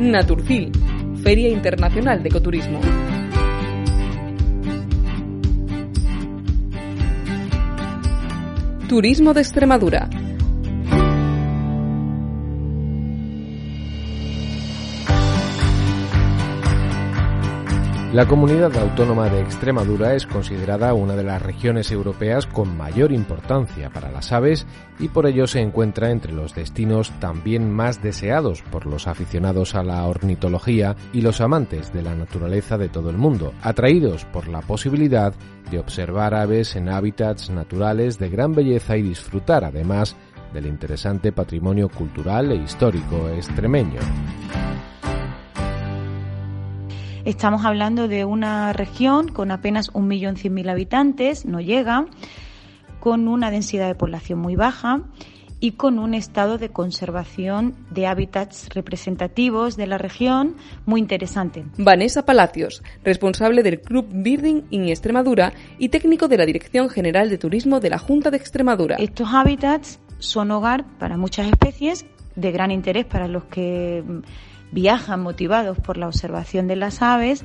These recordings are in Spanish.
Naturfil, Feria Internacional de Ecoturismo. Turismo de Extremadura. La comunidad autónoma de Extremadura es considerada una de las regiones europeas con mayor importancia para las aves y por ello se encuentra entre los destinos también más deseados por los aficionados a la ornitología y los amantes de la naturaleza de todo el mundo, atraídos por la posibilidad de observar aves en hábitats naturales de gran belleza y disfrutar además del interesante patrimonio cultural e histórico extremeño. Estamos hablando de una región con apenas 1.100.000 habitantes, no llega, con una densidad de población muy baja y con un estado de conservación de hábitats representativos de la región muy interesante. Vanessa Palacios, responsable del Club Birding en Extremadura y técnico de la Dirección General de Turismo de la Junta de Extremadura. Estos hábitats son hogar para muchas especies de gran interés para los que viajan motivados por la observación de las aves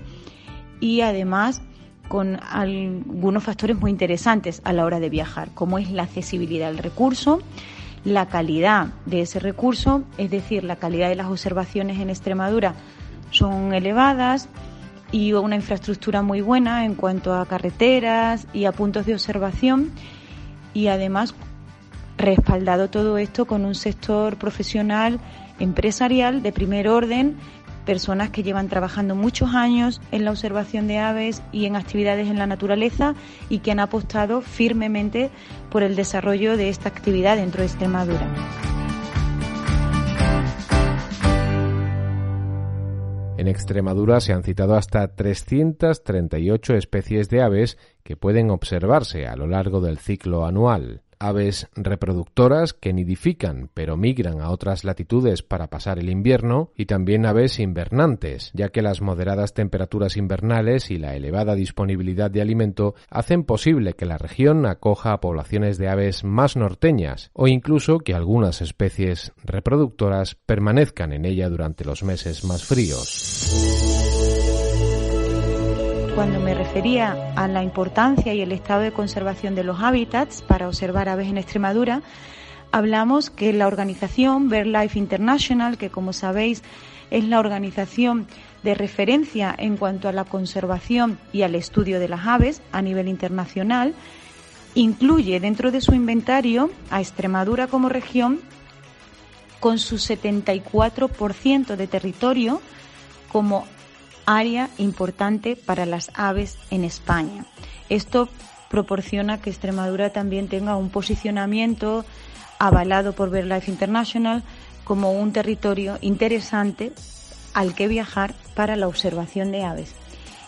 y además con algunos factores muy interesantes a la hora de viajar, como es la accesibilidad al recurso, la calidad de ese recurso, es decir, la calidad de las observaciones en Extremadura son elevadas y una infraestructura muy buena en cuanto a carreteras y a puntos de observación y además respaldado todo esto con un sector profesional empresarial de primer orden, personas que llevan trabajando muchos años en la observación de aves y en actividades en la naturaleza y que han apostado firmemente por el desarrollo de esta actividad dentro de Extremadura. En Extremadura se han citado hasta 338 especies de aves que pueden observarse a lo largo del ciclo anual aves reproductoras que nidifican pero migran a otras latitudes para pasar el invierno y también aves invernantes, ya que las moderadas temperaturas invernales y la elevada disponibilidad de alimento hacen posible que la región acoja a poblaciones de aves más norteñas o incluso que algunas especies reproductoras permanezcan en ella durante los meses más fríos. Cuando me refería a la importancia y el estado de conservación de los hábitats para observar aves en Extremadura, hablamos que la organización BirdLife International, que como sabéis es la organización de referencia en cuanto a la conservación y al estudio de las aves a nivel internacional, incluye dentro de su inventario a Extremadura como región con su 74% de territorio como área importante para las aves en España. Esto proporciona que Extremadura también tenga un posicionamiento avalado por BirdLife International como un territorio interesante al que viajar para la observación de aves.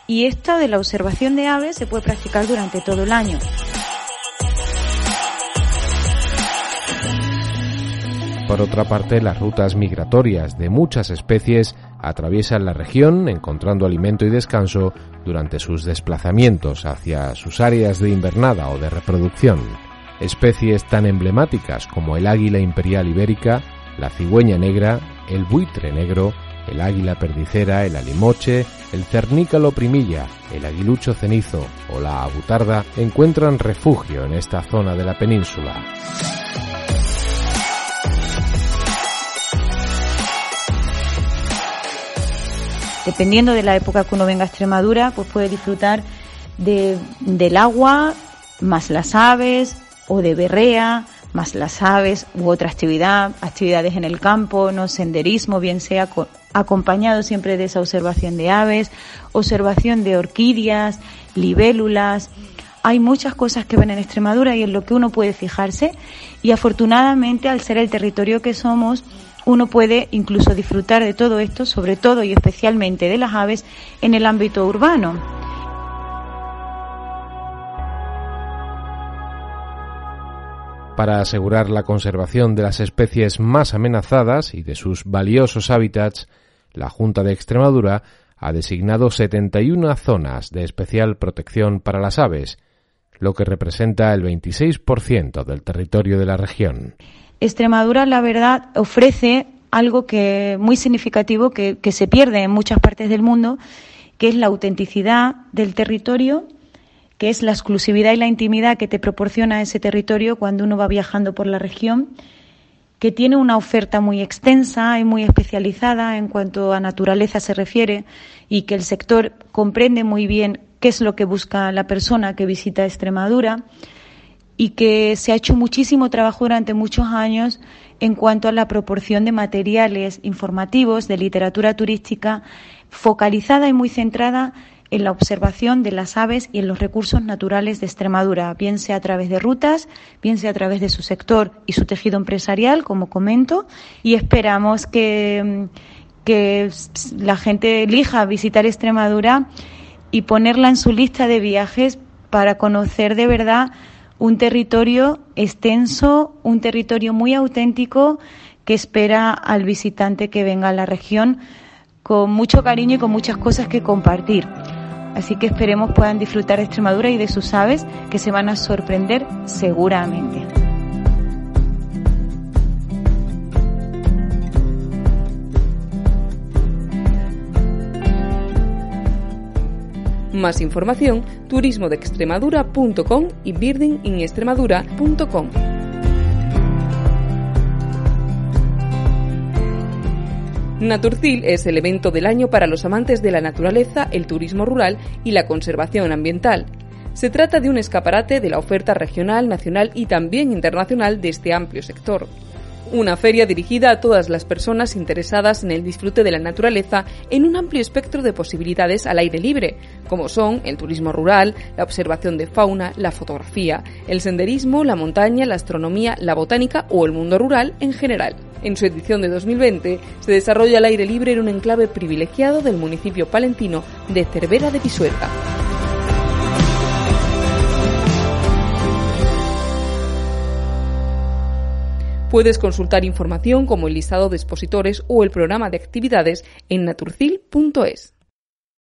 Y esto de la observación de aves se puede practicar durante todo el año. Por otra parte, las rutas migratorias de muchas especies atraviesan la región encontrando alimento y descanso durante sus desplazamientos hacia sus áreas de invernada o de reproducción. Especies tan emblemáticas como el águila imperial ibérica, la cigüeña negra, el buitre negro, el águila perdicera, el alimoche, el cernícalo primilla, el aguilucho cenizo o la abutarda encuentran refugio en esta zona de la península. Dependiendo de la época que uno venga a Extremadura, pues puede disfrutar de, del agua, más las aves, o de berrea, más las aves, u otra actividad, actividades en el campo, no senderismo, bien sea acompañado siempre de esa observación de aves, observación de orquídeas, libélulas. Hay muchas cosas que ven en Extremadura y en lo que uno puede fijarse y afortunadamente al ser el territorio que somos, uno puede incluso disfrutar de todo esto, sobre todo y especialmente de las aves, en el ámbito urbano. Para asegurar la conservación de las especies más amenazadas y de sus valiosos hábitats, la Junta de Extremadura ha designado 71 zonas de especial protección para las aves, lo que representa el 26% del territorio de la región. Extremadura, la verdad, ofrece algo que muy significativo que, que se pierde en muchas partes del mundo, que es la autenticidad del territorio que es la exclusividad y la intimidad que te proporciona ese territorio cuando uno va viajando por la región, que tiene una oferta muy extensa y muy especializada en cuanto a naturaleza se refiere y que el sector comprende muy bien qué es lo que busca la persona que visita Extremadura y que se ha hecho muchísimo trabajo durante muchos años en cuanto a la proporción de materiales informativos de literatura turística focalizada y muy centrada en la observación de las aves y en los recursos naturales de Extremadura, bien sea a través de rutas, bien sea a través de su sector y su tejido empresarial, como comento, y esperamos que, que la gente elija visitar Extremadura y ponerla en su lista de viajes para conocer de verdad un territorio extenso, un territorio muy auténtico que espera al visitante que venga a la región con mucho cariño y con muchas cosas que compartir. Así que esperemos puedan disfrutar de Extremadura y de sus aves que se van a sorprender seguramente. Más información, turismodeextremadura.com y birdinginextremadura.com. Naturcil es el evento del año para los amantes de la naturaleza, el turismo rural y la conservación ambiental. Se trata de un escaparate de la oferta regional, nacional y también internacional de este amplio sector. Una feria dirigida a todas las personas interesadas en el disfrute de la naturaleza en un amplio espectro de posibilidades al aire libre, como son el turismo rural, la observación de fauna, la fotografía, el senderismo, la montaña, la astronomía, la botánica o el mundo rural en general. En su edición de 2020 se desarrolla al aire libre en un enclave privilegiado del municipio palentino de Cervera de Pisuerga. Puedes consultar información como el listado de expositores o el programa de actividades en naturcil.es.